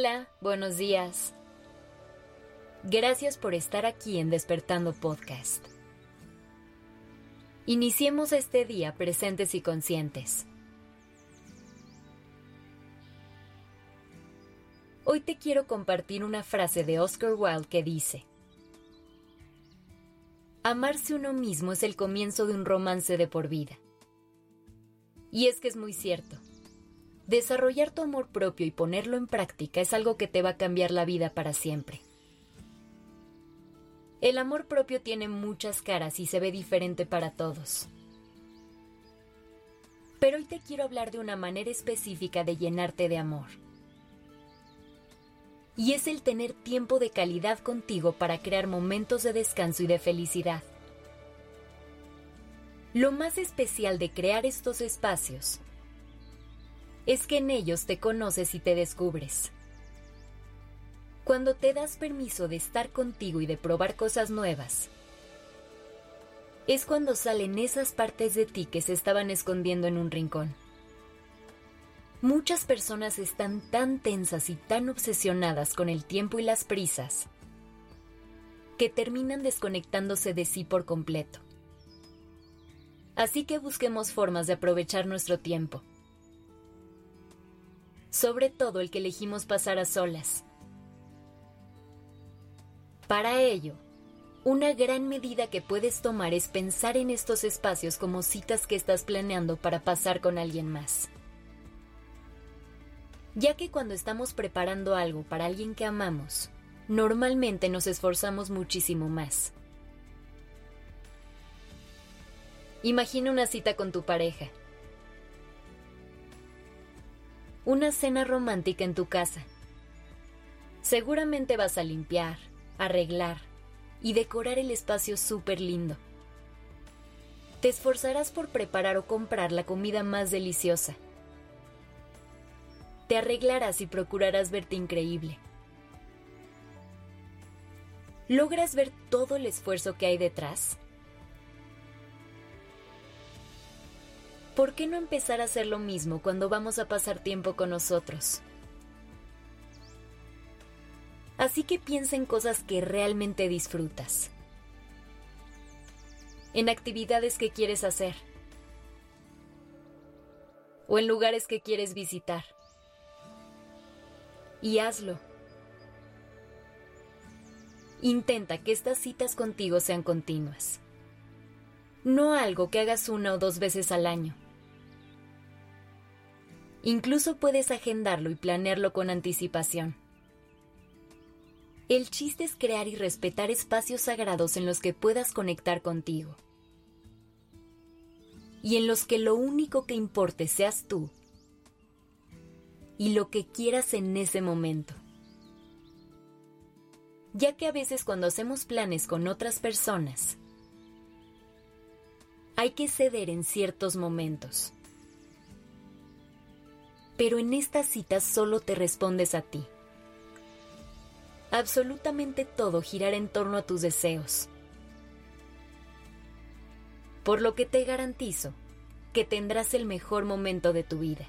Hola, buenos días. Gracias por estar aquí en Despertando Podcast. Iniciemos este día presentes y conscientes. Hoy te quiero compartir una frase de Oscar Wilde que dice, Amarse uno mismo es el comienzo de un romance de por vida. Y es que es muy cierto. Desarrollar tu amor propio y ponerlo en práctica es algo que te va a cambiar la vida para siempre. El amor propio tiene muchas caras y se ve diferente para todos. Pero hoy te quiero hablar de una manera específica de llenarte de amor. Y es el tener tiempo de calidad contigo para crear momentos de descanso y de felicidad. Lo más especial de crear estos espacios es que en ellos te conoces y te descubres. Cuando te das permiso de estar contigo y de probar cosas nuevas, es cuando salen esas partes de ti que se estaban escondiendo en un rincón. Muchas personas están tan tensas y tan obsesionadas con el tiempo y las prisas que terminan desconectándose de sí por completo. Así que busquemos formas de aprovechar nuestro tiempo sobre todo el que elegimos pasar a solas. Para ello, una gran medida que puedes tomar es pensar en estos espacios como citas que estás planeando para pasar con alguien más. Ya que cuando estamos preparando algo para alguien que amamos, normalmente nos esforzamos muchísimo más. Imagina una cita con tu pareja una cena romántica en tu casa. Seguramente vas a limpiar, arreglar y decorar el espacio súper lindo. Te esforzarás por preparar o comprar la comida más deliciosa. Te arreglarás y procurarás verte increíble. ¿Logras ver todo el esfuerzo que hay detrás? ¿Por qué no empezar a hacer lo mismo cuando vamos a pasar tiempo con nosotros? Así que piensa en cosas que realmente disfrutas, en actividades que quieres hacer o en lugares que quieres visitar. Y hazlo. Intenta que estas citas contigo sean continuas. No algo que hagas una o dos veces al año. Incluso puedes agendarlo y planearlo con anticipación. El chiste es crear y respetar espacios sagrados en los que puedas conectar contigo. Y en los que lo único que importe seas tú y lo que quieras en ese momento. Ya que a veces cuando hacemos planes con otras personas, hay que ceder en ciertos momentos pero en estas citas solo te respondes a ti. Absolutamente todo girará en torno a tus deseos. Por lo que te garantizo que tendrás el mejor momento de tu vida.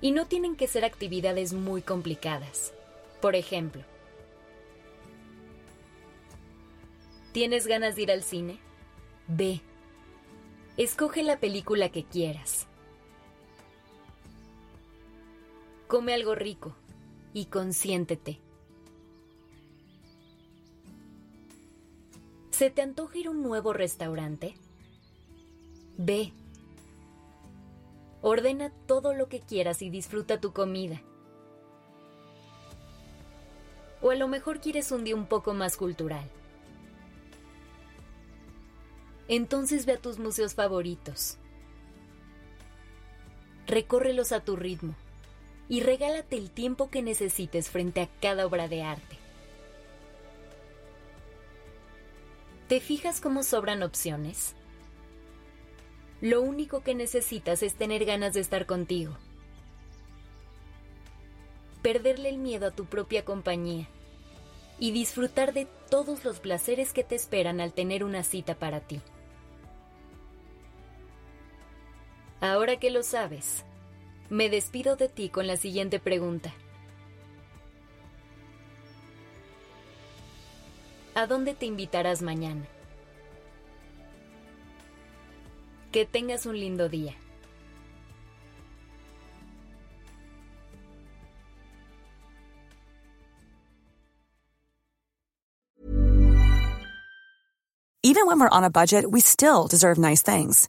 Y no tienen que ser actividades muy complicadas. Por ejemplo, ¿tienes ganas de ir al cine? Ve Escoge la película que quieras. Come algo rico y consiéntete. ¿Se te antoja ir a un nuevo restaurante? Ve. Ordena todo lo que quieras y disfruta tu comida. O a lo mejor quieres un día un poco más cultural entonces ve a tus museos favoritos. Recórrelos a tu ritmo y regálate el tiempo que necesites frente a cada obra de arte. ¿Te fijas cómo sobran opciones? Lo único que necesitas es tener ganas de estar contigo. Perderle el miedo a tu propia compañía y disfrutar de todos los placeres que te esperan al tener una cita para ti. Ahora que lo sabes, Me despido de ti con la siguiente pregunta. ¿A dónde te invitarás mañana? Que tengas un lindo día. Even when we're on a budget, we still deserve nice things.